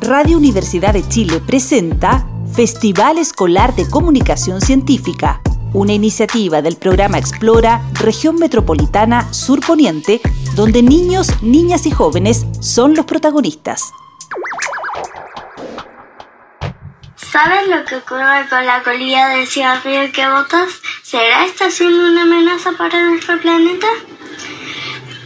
Radio Universidad de Chile presenta Festival Escolar de Comunicación Científica, una iniciativa del programa Explora Región Metropolitana Sur Poniente, donde niños, niñas y jóvenes son los protagonistas. ¿Sabes lo que ocurre con la colilla de cigarrillo que botas? ¿Será esta siendo una amenaza para nuestro planeta?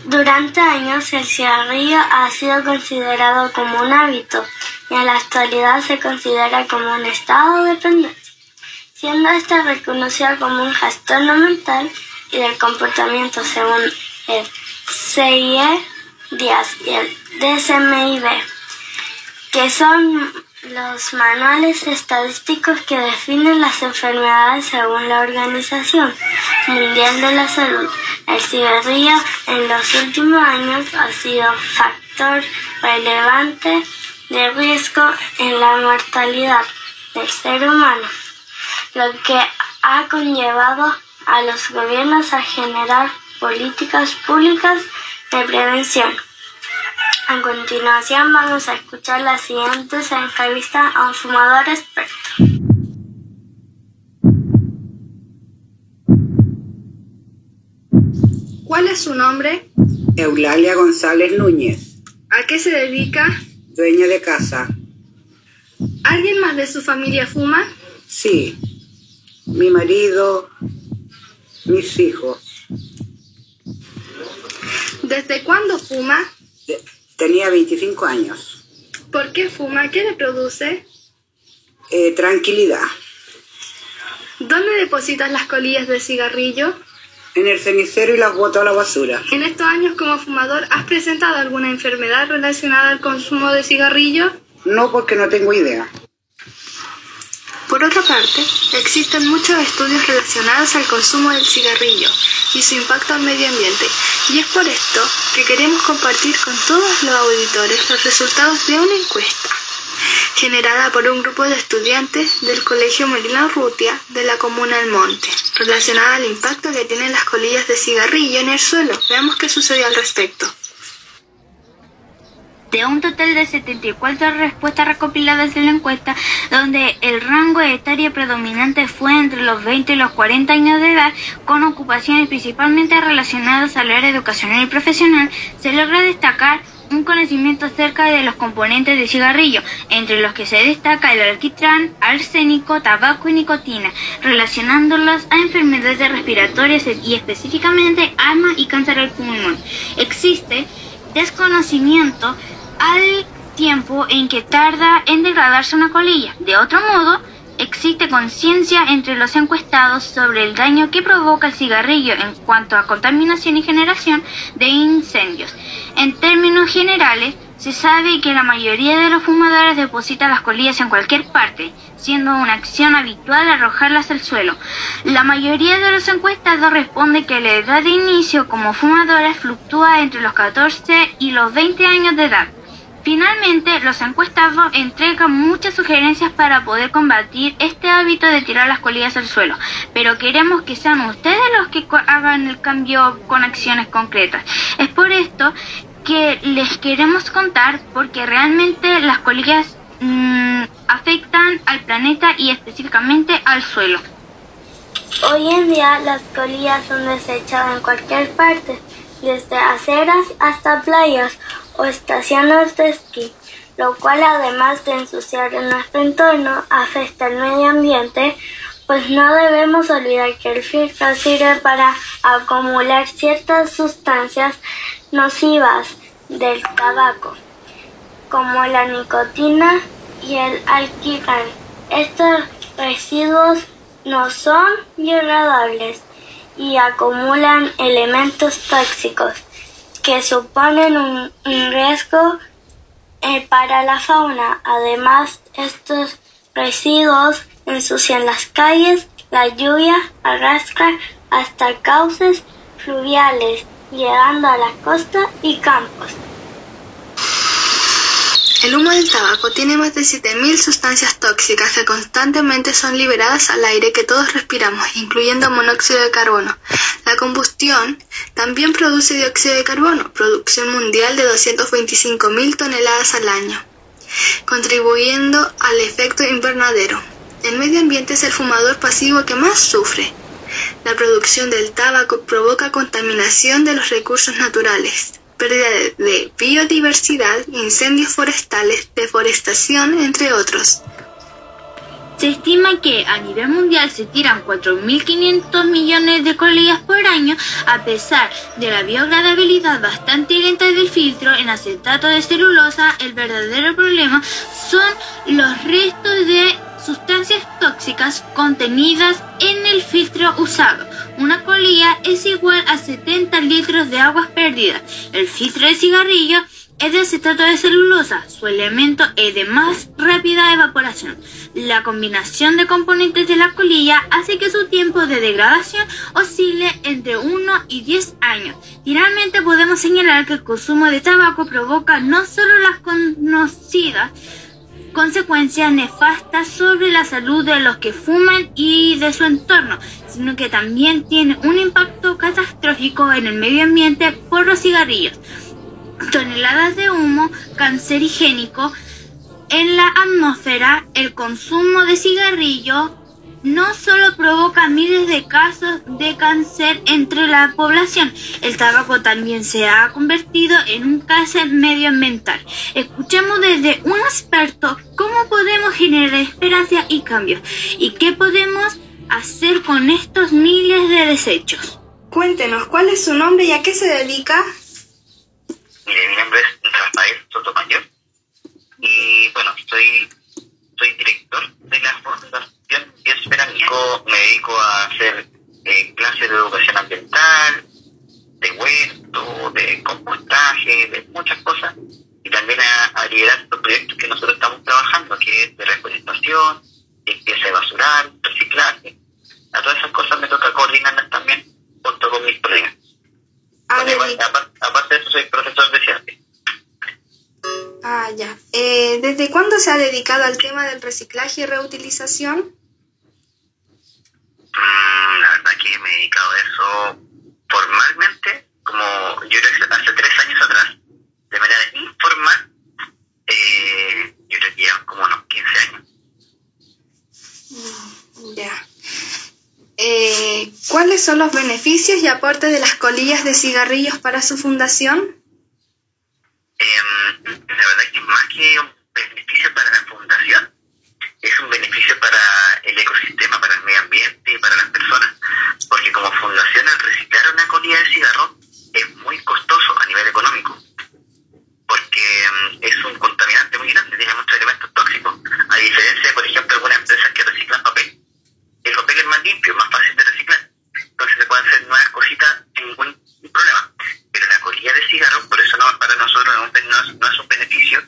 Durante años el cigarrillo ha sido considerado como un hábito y en la actualidad se considera como un estado de dependencia, siendo este reconocido como un trastorno mental y del comportamiento según el CIE Díaz y el DSMIB, que son los manuales estadísticos que definen las enfermedades según la Organización Mundial de la Salud. El cigarrillo en los últimos años ha sido factor relevante de riesgo en la mortalidad del ser humano, lo que ha conllevado a los gobiernos a generar políticas públicas de prevención. A continuación vamos a escuchar la siguiente entrevista a un fumador experto. ¿Cuál es su nombre? Eulalia González Núñez. ¿A qué se dedica? Dueña de casa. ¿Alguien más de su familia fuma? Sí. Mi marido, mis hijos. ¿Desde cuándo fuma? Tenía 25 años. ¿Por qué fuma? ¿Qué le produce? Eh, tranquilidad. ¿Dónde depositas las colillas de cigarrillo? En el cenicero y las boto a la basura. En estos años como fumador, ¿has presentado alguna enfermedad relacionada al consumo de cigarrillo? No, porque no tengo idea. Por otra parte, existen muchos estudios relacionados al consumo del cigarrillo y su impacto al medio ambiente, y es por esto que queremos compartir con todos los auditores los resultados de una encuesta generada por un grupo de estudiantes del Colegio Molina Rutia de la Comuna del Monte, relacionada al impacto que tienen las colillas de cigarrillo en el suelo. Veamos qué sucedió al respecto. De un total de 74 respuestas recopiladas en la encuesta, donde el rango etario predominante fue entre los 20 y los 40 años de edad, con ocupaciones principalmente relacionadas al área educacional y profesional, se logra destacar un conocimiento acerca de los componentes del cigarrillo, entre los que se destaca el alquitrán, arsénico, tabaco y nicotina, relacionándolos a enfermedades respiratorias y específicamente asma y cáncer al pulmón. Existe desconocimiento al tiempo en que tarda en degradarse una colilla. De otro modo, existe conciencia entre los encuestados sobre el daño que provoca el cigarrillo en cuanto a contaminación y generación de incendios. En términos generales, se sabe que la mayoría de los fumadores depositan las colillas en cualquier parte, siendo una acción habitual arrojarlas al suelo. La mayoría de los encuestados responde que la edad de inicio como fumadores fluctúa entre los 14 y los 20 años de edad. Finalmente, los encuestados entregan muchas sugerencias para poder combatir este hábito de tirar las colillas al suelo, pero queremos que sean ustedes los que hagan el cambio con acciones concretas. Es por esto que les queremos contar porque realmente las colillas mm, afectan al planeta y específicamente al suelo. Hoy en día las colillas son desechadas en cualquier parte, desde aceras hasta playas o estaciones de esquí, lo cual además de ensuciar nuestro entorno afecta al medio ambiente, pues no debemos olvidar que el filtro sirve para acumular ciertas sustancias nocivas del tabaco, como la nicotina y el alquitrán. Estos residuos no son biodegradables y acumulan elementos tóxicos que suponen un, riesgo eh, para la fauna. Además, estos residuos ensucian las calles, la lluvia arrastra hasta cauces fluviales, llegando a la costa y campos. El humo del tabaco tiene más de 7.000 sustancias tóxicas que constantemente son liberadas al aire que todos respiramos, incluyendo monóxido de carbono. La combustión también produce dióxido de carbono, producción mundial de 225.000 toneladas al año, contribuyendo al efecto invernadero. El medio ambiente es el fumador pasivo que más sufre. La producción del tabaco provoca contaminación de los recursos naturales, pérdida de biodiversidad, incendios forestales, deforestación, entre otros. Se estima que a nivel mundial se tiran 4.500 millones de colillas por año, a pesar de la biodegradabilidad bastante lenta del filtro en acetato de celulosa. El verdadero problema son los restos de sustancias tóxicas contenidas en el filtro usado. Una colilla es igual a 70 litros de aguas perdidas. El filtro de cigarrillo es de acetato de celulosa. Su elemento es de más rápida evaporación. La combinación de componentes de la colilla hace que su tiempo de degradación oscile entre 1 y 10 años. Finalmente podemos señalar que el consumo de tabaco provoca no solo las conocidas consecuencias nefastas sobre la salud de los que fuman y de su entorno, sino que también tiene un impacto catastrófico en el medio ambiente por los cigarrillos. Toneladas de humo cancerigénico en la atmósfera, el consumo de cigarrillo no solo provoca miles de casos cáncer entre la población, el tabaco también se ha convertido en un cáncer medioambiental. Escuchemos desde un experto cómo podemos generar esperanza y cambio y qué podemos hacer con estos miles de desechos. Cuéntenos, ¿cuál es su nombre y a qué se dedica? Mire, mi nombre es Rafael Sotomayor y bueno, soy, soy director de la Fundación yo me dedico a hacer eh, clases de educación ambiental, de huerto, de compostaje, de muchas cosas, y también a, liderar los proyectos que nosotros estamos trabajando, que es de reforestación, limpieza de basural, reciclaje. A todas esas cosas me toca coordinarlas también junto con mis colegas. Ah, aparte, de eso, soy profesor de ciencia. Ah, ya. Eh, ¿Desde cuándo se ha dedicado al tema del reciclaje y reutilización? Mm, la verdad que me he dedicado a eso formalmente, como yo creo que hace tres años atrás, de manera informal, eh, yo creo que llevan como unos 15 años. Mm, ya. Eh, ¿Cuáles son los beneficios y aportes de las colillas de cigarrillos para su fundación? Eh, la verdad que más que un beneficio para la fundación, es un beneficio para el ecosistema, para el medio ambiente y para las personas, porque como fundación el reciclar una colilla de cigarro es muy costoso a nivel económico, porque mm, es un contaminante muy grande, tiene muchos elementos tóxicos, a diferencia de, por ejemplo, algunas empresas que reciclan papel. El papel es más limpio, más fácil de reciclar, entonces se pueden hacer nuevas cositas sin ningún problema, pero la colilla de cigarro, por eso no, para nosotros no, no es un beneficio,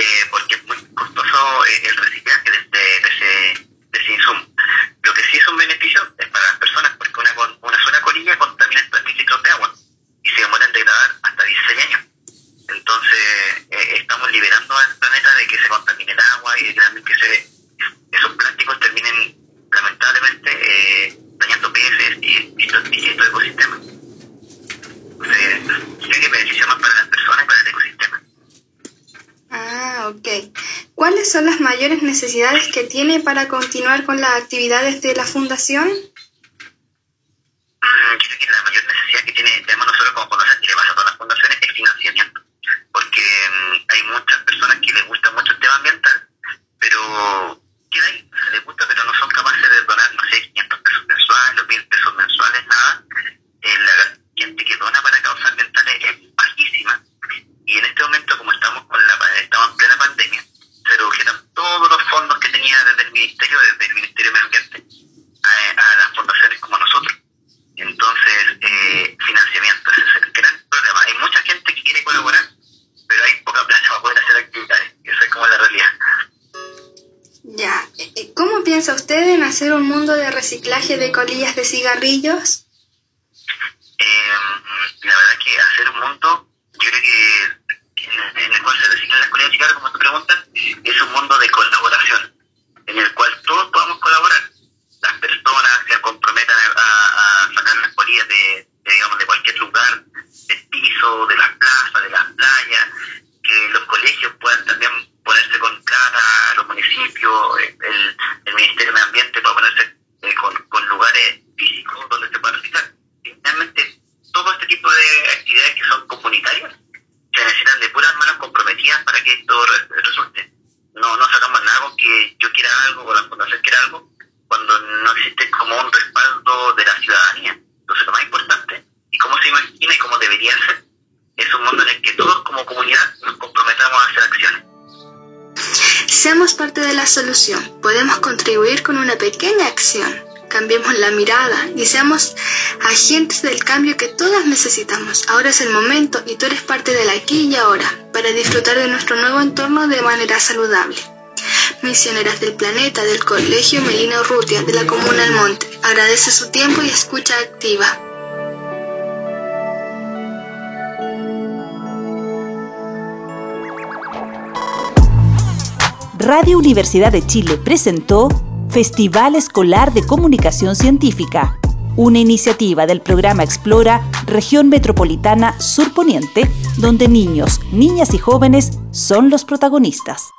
eh, porque es muy costoso eh, el reciclaje de, ese, de ese insumo. Lo que sí es un beneficio es para las personas, porque una, una sola colilla contamina 3.000 litros de agua y se demora en degradar hasta 16 años. Entonces, eh, estamos liberando al planeta de que se contamine el agua y de que se, esos plásticos terminen, lamentablemente, dañando peces y, estos, ecosistemas. Entonces, sí que beneficia más para las personas y para el ecosistema. Ah, ok. ¿Cuáles son las mayores necesidades que tiene para continuar con las actividades de la fundación? Mm, creo que la mayor necesidad que tiene, tenemos nosotros como fundación y le pasa a todas las fundaciones es financiamiento. Porque mm, hay muchas personas que les gusta mucho el tema ambiental, pero queda ahí, se les gusta, pero no son capaces de donar, no sé, 500 pesos mensuales o 1000 pesos mensuales, nada. Eh, la gente que dona para causas ambientales piensa usted en hacer un mundo de reciclaje de colillas de cigarrillos? Eh, la verdad que hacer un mundo, yo creo que en, el cual se reciclan las colillas de cigarro, como tú preguntas, es un mundo de colaboración, en el cual todos podamos colaborar. Las personas se comprometan a, a sacar las colillas de, de, digamos, de cualquier lugar, del piso, del yo quiera algo o la fundación quiera algo cuando no existe como un respaldo de la ciudadanía. Entonces lo más importante, y cómo se imagina y cómo debería ser, es un mundo en el que todos como comunidad nos comprometamos a hacer acciones. Seamos parte de la solución. Podemos contribuir con una pequeña acción cambiemos la mirada y seamos agentes del cambio que todas necesitamos. Ahora es el momento y tú eres parte del aquí y ahora para disfrutar de nuestro nuevo entorno de manera saludable. Misioneras del Planeta del Colegio Melina Urrutia de la Comuna del Monte. Agradece su tiempo y escucha activa. Radio Universidad de Chile presentó Festival Escolar de Comunicación Científica, una iniciativa del programa Explora Región Metropolitana Surponiente, donde niños, niñas y jóvenes son los protagonistas.